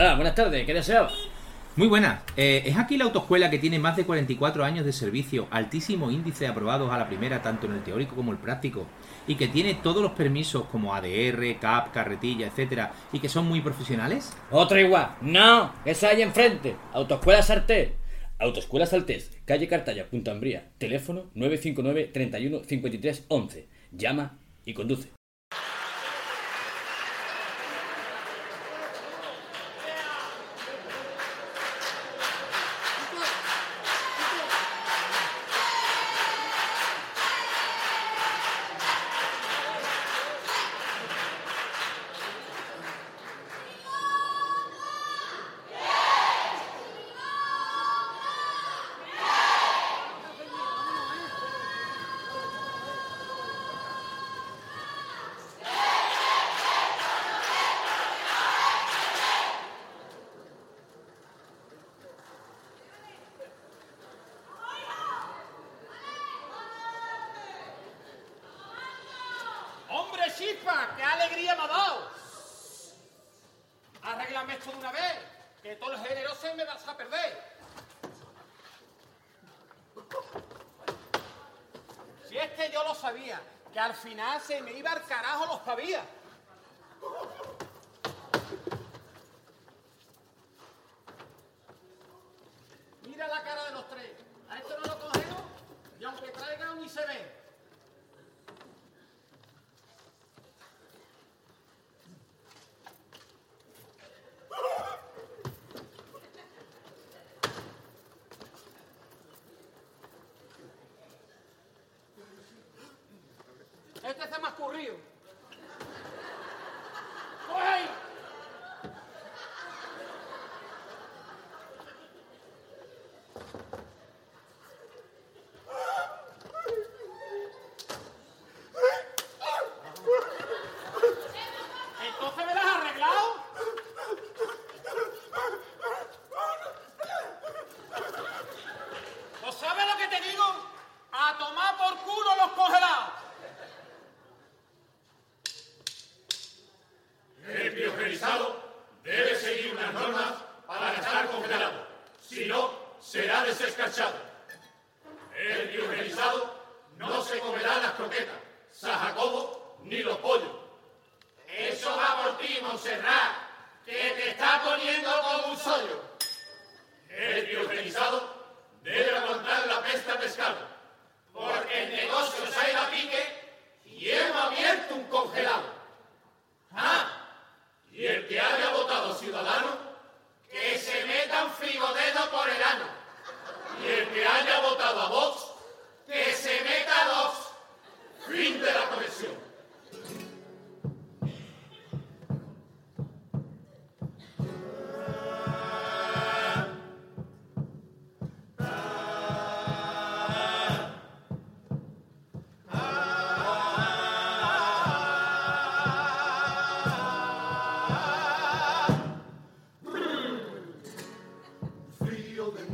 Hola, buenas tardes, ¿qué deseaba? Muy buena. Eh, ¿Es aquí la autoescuela que tiene más de 44 años de servicio, altísimo índice de aprobados a la primera, tanto en el teórico como el práctico, y que tiene todos los permisos como ADR, CAP, carretilla, etcétera, y que son muy profesionales? Otra igual. No, esa hay enfrente. Autoescuela Sartés. Autoescuela Saltés, calle Cartaya, Punta Ambría. Teléfono 959 31 53 11. Llama y conduce. ¡Hombre, chispa! ¡Qué alegría me ha dado! Arréglame esto de una vez, que todo el género se me vas a perder. Si es que yo lo sabía, que al final se me iba al carajo los sabía.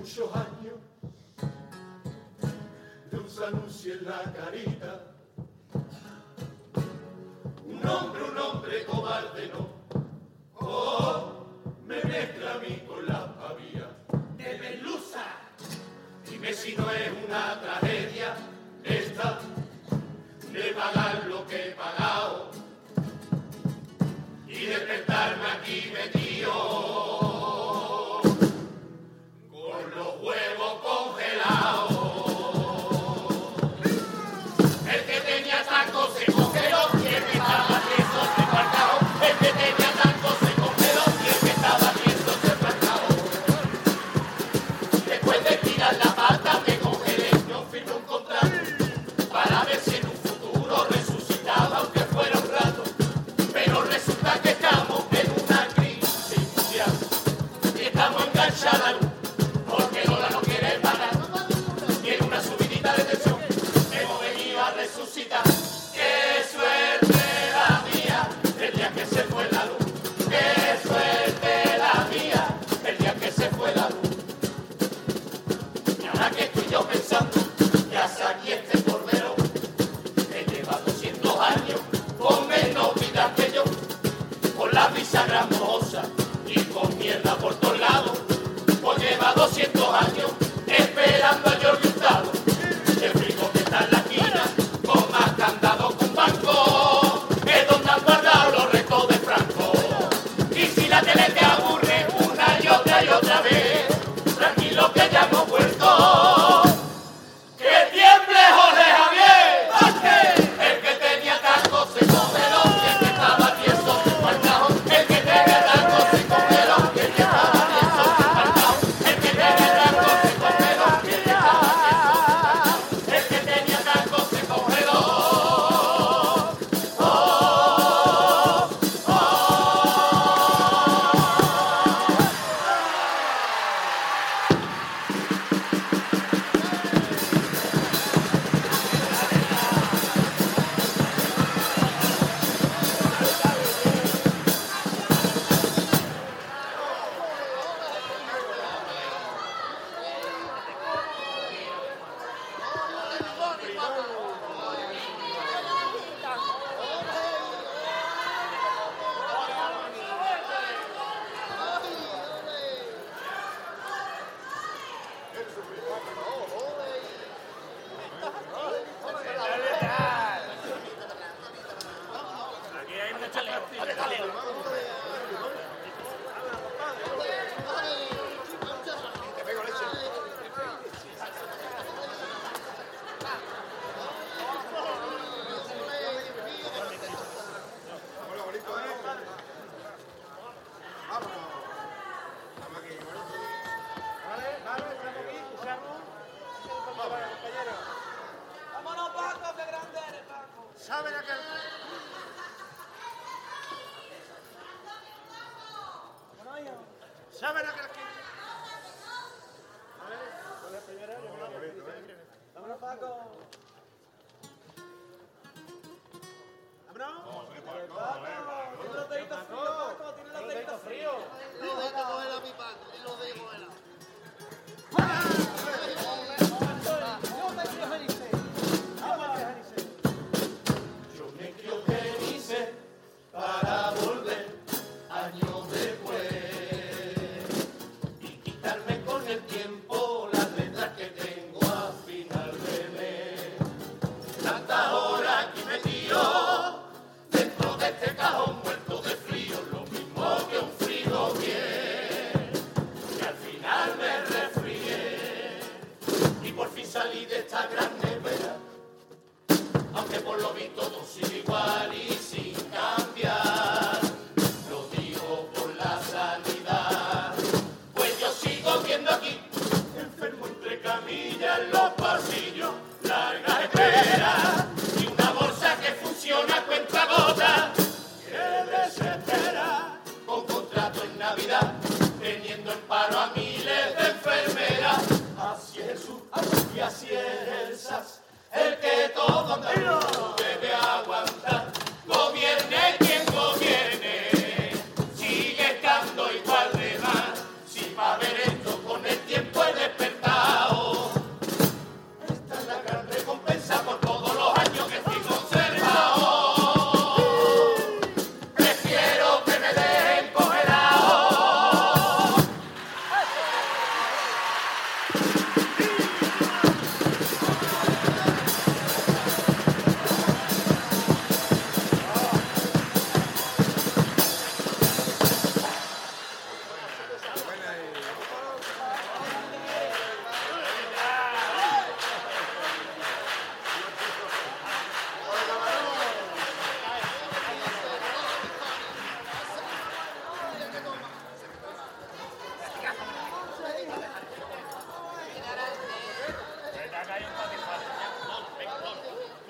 Muchos años, de un anuncio en la carita. Un hombre, un hombre cobarde, no. Oh, me mezcla a mí con la pavía de Pelusa. Dime si no es una ¿Saben aquel...? ¿Saben aquel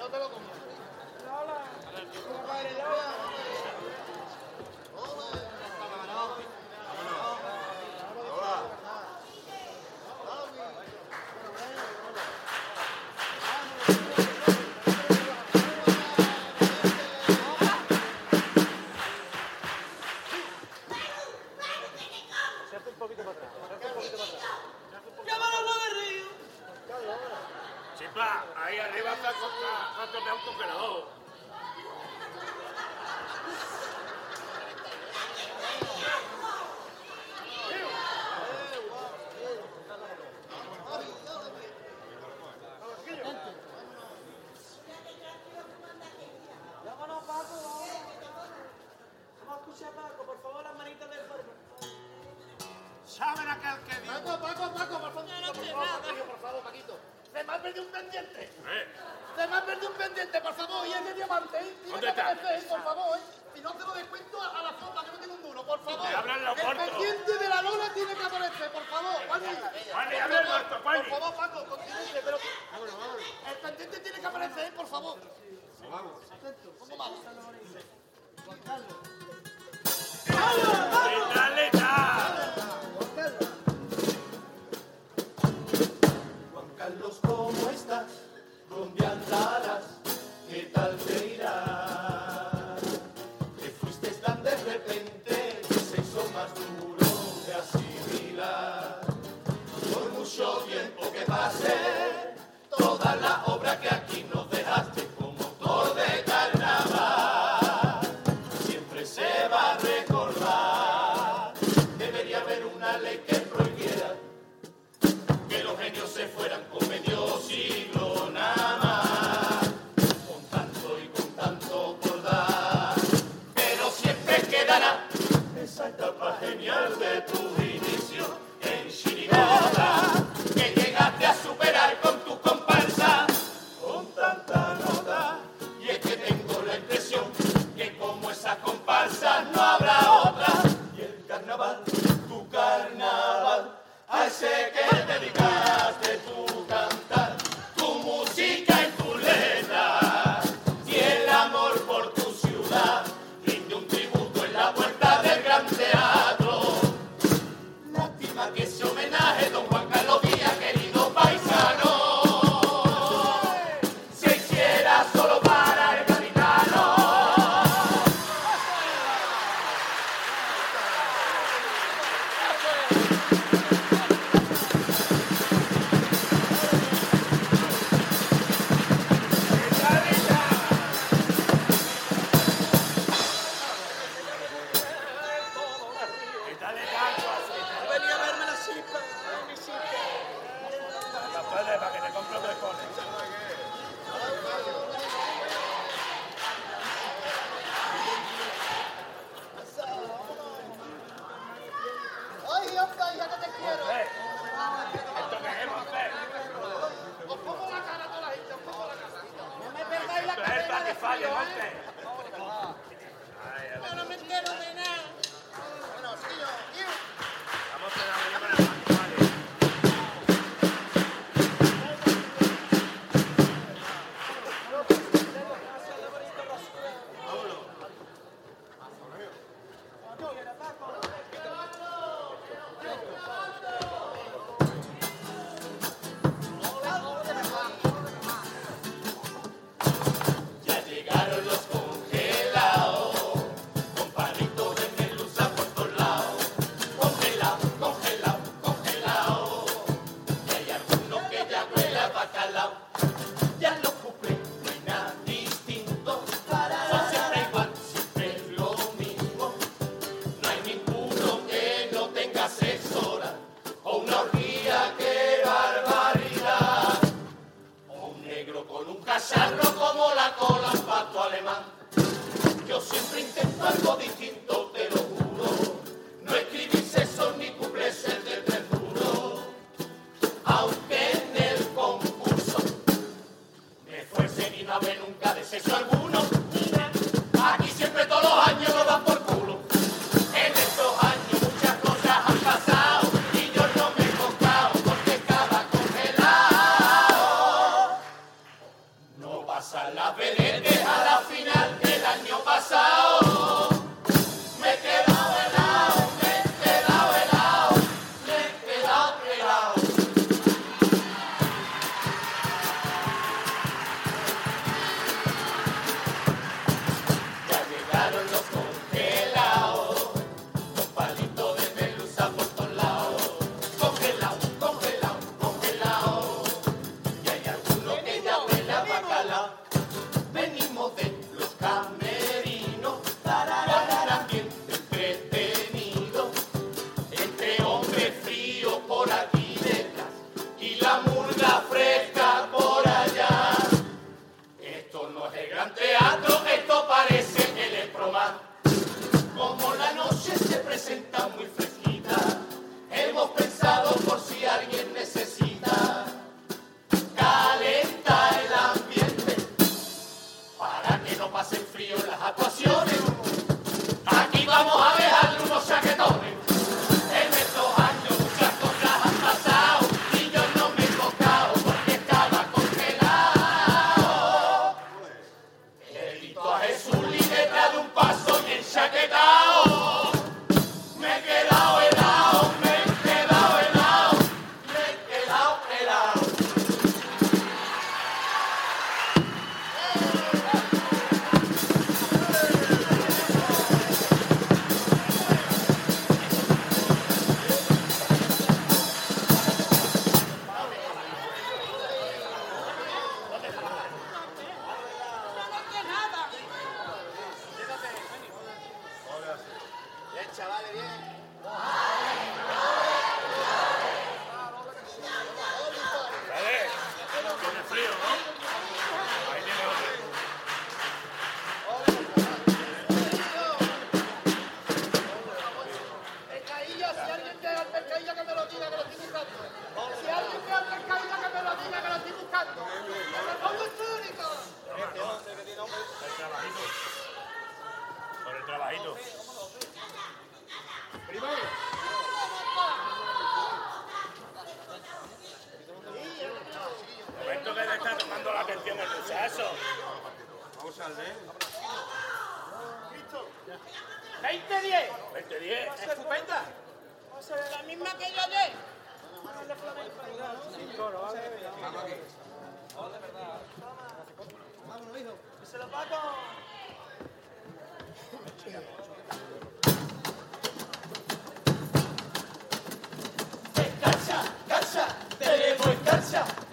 No te lo. ¿Saben aquel que dijo? Paco, Paco, Paco, por favor. por favor, Paquillo, por favor, Paquito. Se me ha perdido un pendiente. Eh, Se me ha perdido un pendiente, por favor. Y es de diamante, ¿eh? Tiene ¿Dónde que está? aparecer, por favor. ¿eh? Si no, se lo descuento a, la sopa, que no tengo un duro, por favor. Abran los El pendiente de la lola tiene que aparecer, por favor. Juanji, Por abre el. Por favor, Paco, continúe, pero... Vámonos, vámonos. El pendiente tiene que aparecer, por favor. Vamos. ¿Cómo vamos? Juan Carlos. dale. passer. Hombre, ya que te quiero. ¿Esto qué es, Monte? Os pongo la cara a toda la gente, os pongo la cara. No me perdáis la Esto es para que falle, Monte. ¡20-10! ¡20-10! ¡Estupenda! O sea, la misma que yo ayer. Vámonos, hijo. ¡Se lo pago! ¡Cansa! ¡Te cansa!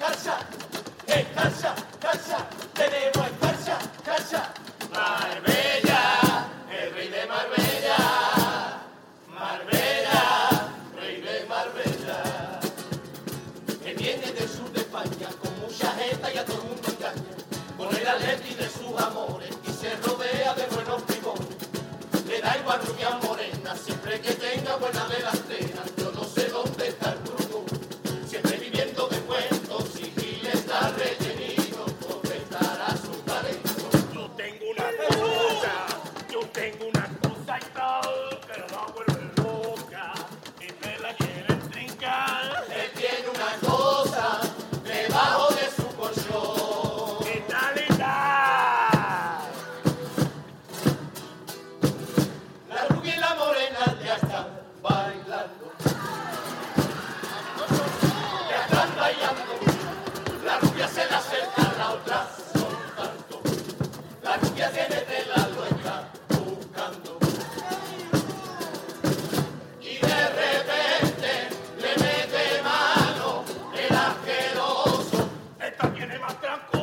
buena vela. Uncle.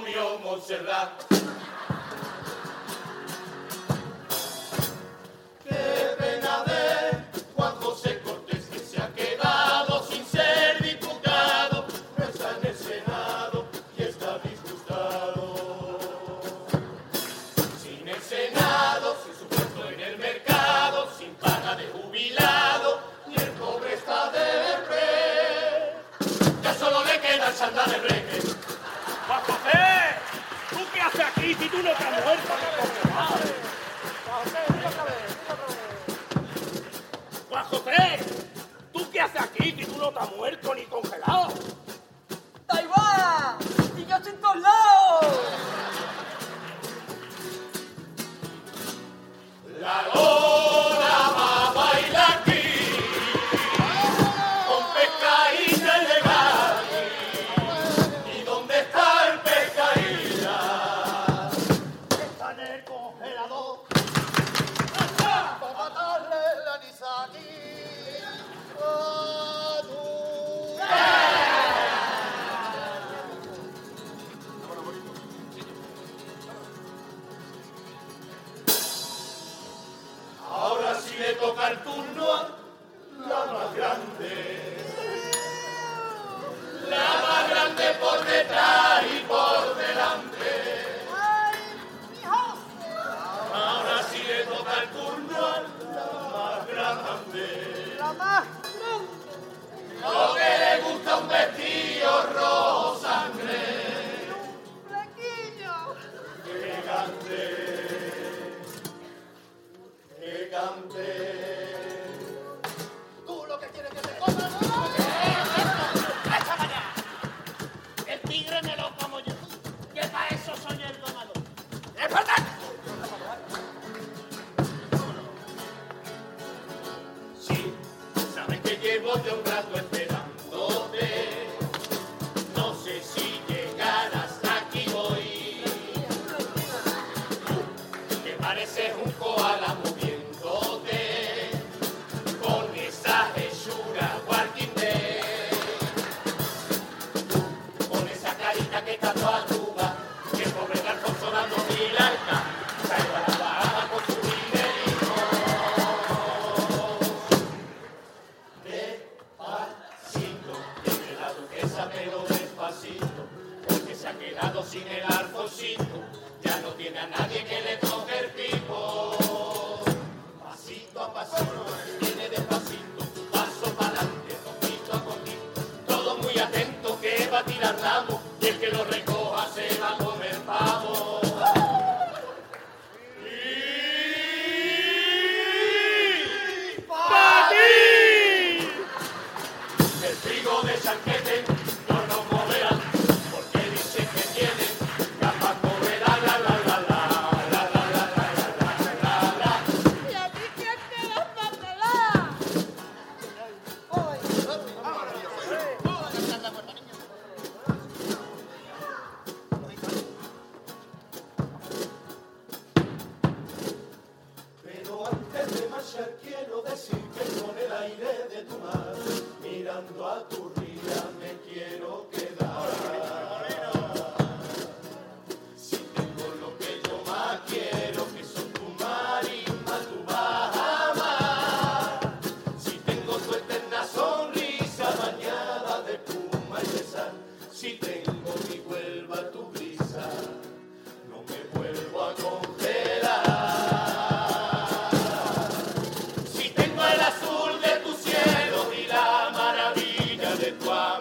Romeo Montserrat. título tan muerto Juan José, ¿tú qué haces aquí? Título tan muerto ni congelado.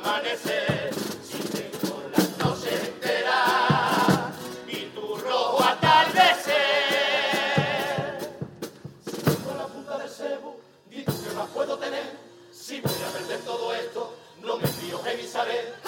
Si tengo la noche entera, ni tu rojo atardecer. Si tengo la punta de cebo ni tú que más puedo tener, si voy a perder todo esto, no me envío en Isabel.